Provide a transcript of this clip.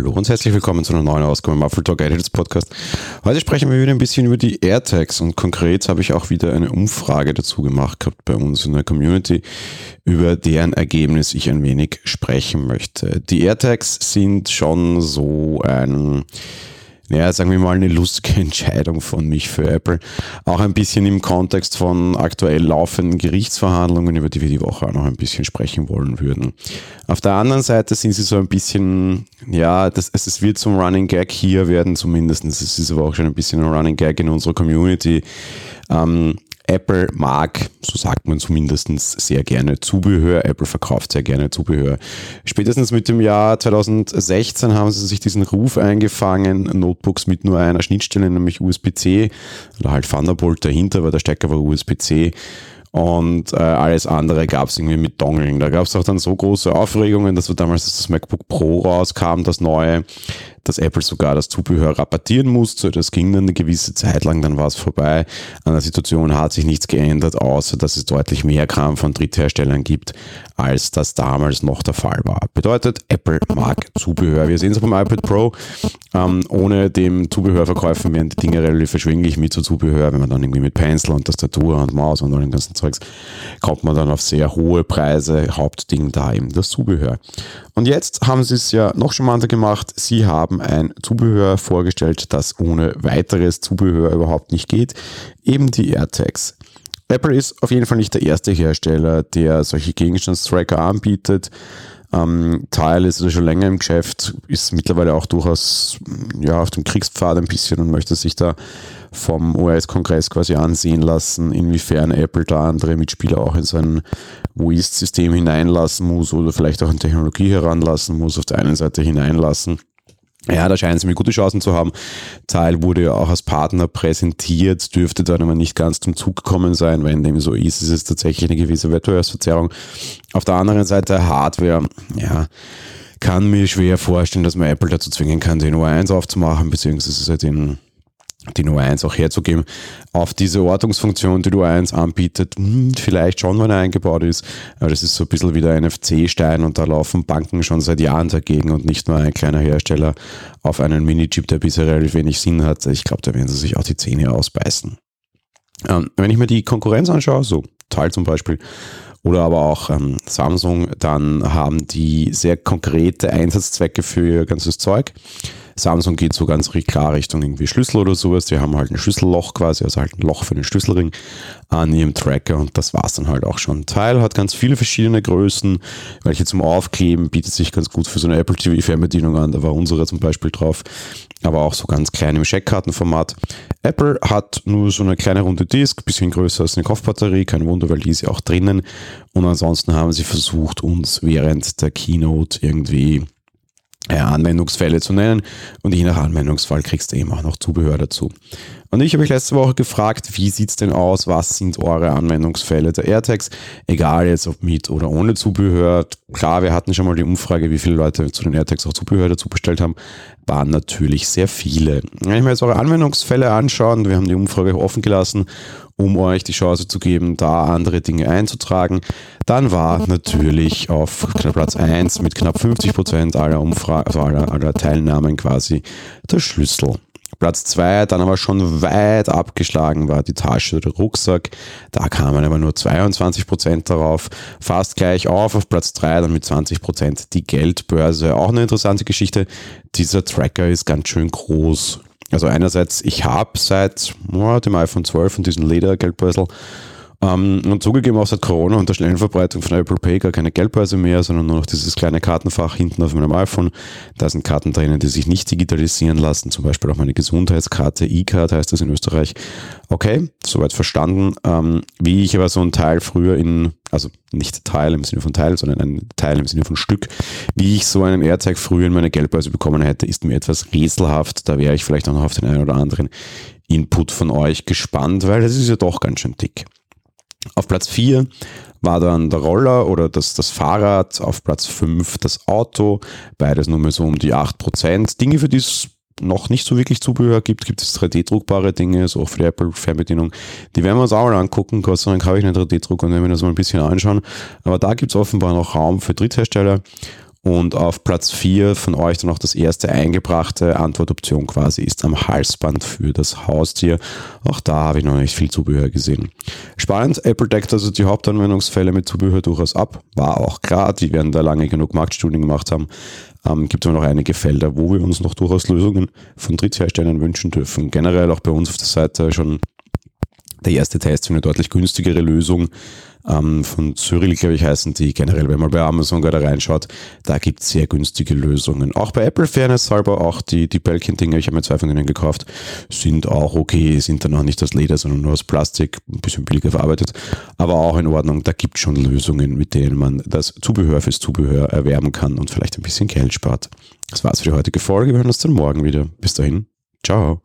hallo und herzlich willkommen zu einer neuen Ausgabe im Apple Talk Editors Podcast. Heute sprechen wir wieder ein bisschen über die AirTags und konkret habe ich auch wieder eine Umfrage dazu gemacht gehabt bei uns in der Community, über deren Ergebnis ich ein wenig sprechen möchte. Die AirTags sind schon so ein ja, sagen wir mal, eine lustige Entscheidung von mich für Apple. Auch ein bisschen im Kontext von aktuell laufenden Gerichtsverhandlungen, über die wir die Woche auch noch ein bisschen sprechen wollen würden. Auf der anderen Seite sind sie so ein bisschen, ja, das, es wird zum Running Gag hier werden zumindest. Es ist aber auch schon ein bisschen ein Running Gag in unserer Community. Ähm, Apple mag, so sagt man zumindest, sehr gerne Zubehör. Apple verkauft sehr gerne Zubehör. Spätestens mit dem Jahr 2016 haben sie sich diesen Ruf eingefangen, Notebooks mit nur einer Schnittstelle, nämlich USB-C, oder halt Thunderbolt dahinter, weil der Stecker war USB-C und äh, alles andere gab es irgendwie mit Dongeln. Da gab es auch dann so große Aufregungen, dass wir damals das MacBook Pro rauskam, das neue, dass Apple sogar das Zubehör rabattieren musste. Das ging dann eine gewisse Zeit lang, dann war es vorbei. An der Situation hat sich nichts geändert, außer dass es deutlich mehr Kram von Drittherstellern gibt, als das damals noch der Fall war. Bedeutet, Apple mag Zubehör. Wir sehen es beim iPad Pro. Ähm, ohne dem Zubehörverkäufen werden die Dinge relativ verschwinglich mit so Zubehör. Wenn man dann irgendwie mit Pencil und Tastatur und Maus und all dem ganzen Zeugs, kommt man dann auf sehr hohe Preise. Hauptding da eben das Zubehör. Und jetzt haben sie es ja noch charmanter gemacht. Sie haben ein Zubehör vorgestellt, das ohne weiteres Zubehör überhaupt nicht geht. Eben die AirTags. Apple ist auf jeden Fall nicht der erste Hersteller, der solche Gegenstandstracker anbietet. Ähm, Tile ist also schon länger im Geschäft, ist mittlerweile auch durchaus ja, auf dem Kriegspfad ein bisschen und möchte sich da vom US-Kongress quasi ansehen lassen, inwiefern Apple da andere Mitspieler auch in sein WIST-System hineinlassen muss oder vielleicht auch an Technologie heranlassen muss, auf der einen Seite hineinlassen. Ja, da scheinen sie mir gute Chancen zu haben. Teil wurde ja auch als Partner präsentiert, dürfte dann aber nicht ganz zum Zug gekommen sein, weil in dem so ist, ist es tatsächlich eine gewisse Wettbewerbsverzerrung. Auf der anderen Seite Hardware, ja, kann mir schwer vorstellen, dass man Apple dazu zwingen kann, den O1 aufzumachen, beziehungsweise den die Nummer 1 auch herzugeben, auf diese Ortungsfunktion, die Nummer 1 anbietet, hm, vielleicht schon, wenn er eingebaut ist, aber das ist so ein bisschen wie der NFC-Stein und da laufen Banken schon seit Jahren dagegen und nicht nur ein kleiner Hersteller auf einen Mini-Chip, der bisher relativ wenig Sinn hat. Ich glaube, da werden sie sich auch die Zähne ausbeißen. Ähm, wenn ich mir die Konkurrenz anschaue, so Teil zum Beispiel, oder aber auch ähm, Samsung, dann haben die sehr konkrete Einsatzzwecke für ihr ganzes Zeug. Samsung geht so ganz klar Richtung irgendwie Schlüssel oder sowas. Die haben halt ein Schlüsselloch quasi, also halt ein Loch für den Schlüsselring an ihrem Tracker und das war es dann halt auch schon. Teil hat ganz viele verschiedene Größen, welche zum Aufkleben bietet sich ganz gut für so eine Apple TV Fernbedienung an. Da war unsere zum Beispiel drauf, aber auch so ganz klein im Scheckkartenformat. Apple hat nur so eine kleine runde Disk, bisschen größer als eine Kopfbatterie, kein Wunder, weil die ist ja auch drinnen. Und ansonsten haben sie versucht, uns während der Keynote irgendwie Anwendungsfälle zu nennen und je nach Anwendungsfall kriegst du eben auch noch Zubehör dazu. Und ich habe mich letzte Woche gefragt, wie sieht es denn aus, was sind eure Anwendungsfälle der AirTags, egal jetzt ob mit oder ohne Zubehör. Klar, wir hatten schon mal die Umfrage, wie viele Leute zu den AirTags auch Zubehör dazu bestellt haben, waren natürlich sehr viele. Wenn ich mir jetzt eure Anwendungsfälle anschaue, wir haben die Umfrage offen gelassen um euch die Chance zu geben, da andere Dinge einzutragen. Dann war natürlich auf Platz 1 mit knapp 50 Prozent aller, also aller, aller Teilnahmen quasi der Schlüssel. Platz 2 dann aber schon weit abgeschlagen war die Tasche oder Rucksack. Da kamen aber nur 22 Prozent darauf. Fast gleich auf auf Platz 3 dann mit 20 Prozent die Geldbörse. Auch eine interessante Geschichte. Dieser Tracker ist ganz schön groß. Also einerseits, ich habe seit oh, dem iPhone 12 und diesem Ledergeldbeutel ähm, und zugegeben auch seit Corona und der schnellen Verbreitung von Apple Pay gar keine Geldbörse mehr, sondern nur noch dieses kleine Kartenfach hinten auf meinem iPhone. Da sind Karten drinnen, die sich nicht digitalisieren lassen, zum Beispiel auch meine Gesundheitskarte, E-Card heißt das in Österreich. Okay, soweit verstanden. Ähm, wie ich aber so ein Teil früher in, also nicht Teil im Sinne von Teil, sondern ein Teil im Sinne von Stück, wie ich so einen AirTag früher in meine Geldbörse bekommen hätte, ist mir etwas rätselhaft. Da wäre ich vielleicht auch noch auf den einen oder anderen Input von euch gespannt, weil das ist ja doch ganz schön dick. Auf Platz 4 war dann der Roller oder das, das Fahrrad, auf Platz 5 das Auto, beides nur mehr so um die 8%. Dinge, für die es noch nicht so wirklich Zubehör gibt, gibt es 3D-druckbare Dinge, so auch für die Apple-Fernbedienung. Die werden wir uns auch mal angucken, Gott sei Dank habe ich einen 3D-Druck und werden wir das mal ein bisschen anschauen. Aber da gibt es offenbar noch Raum für Dritthersteller. Und auf Platz 4 von euch dann auch das erste eingebrachte Antwortoption quasi ist am Halsband für das Haustier. Auch da habe ich noch nicht viel Zubehör gesehen. Spannend, Apple deckt also die Hauptanwendungsfälle mit Zubehör durchaus ab. War auch klar, die werden da lange genug Marktstudien gemacht haben. Ähm, gibt aber noch einige Felder, wo wir uns noch durchaus Lösungen von Drittherstellern wünschen dürfen. Generell auch bei uns auf der Seite schon der erste Test für eine deutlich günstigere Lösung ähm, von Cyril, glaube ich, heißen die. Generell, wenn man bei Amazon gerade reinschaut, da gibt es sehr günstige Lösungen. Auch bei Apple Fairness halber, auch die, die Belkin-Dinger, ich habe mir zwei von denen gekauft, sind auch okay, sind dann auch nicht aus Leder, sondern nur aus Plastik, ein bisschen billiger verarbeitet, aber auch in Ordnung. Da gibt es schon Lösungen, mit denen man das Zubehör fürs Zubehör erwerben kann und vielleicht ein bisschen Geld spart. Das war's für die heutige Folge. Wir hören uns dann morgen wieder. Bis dahin. Ciao.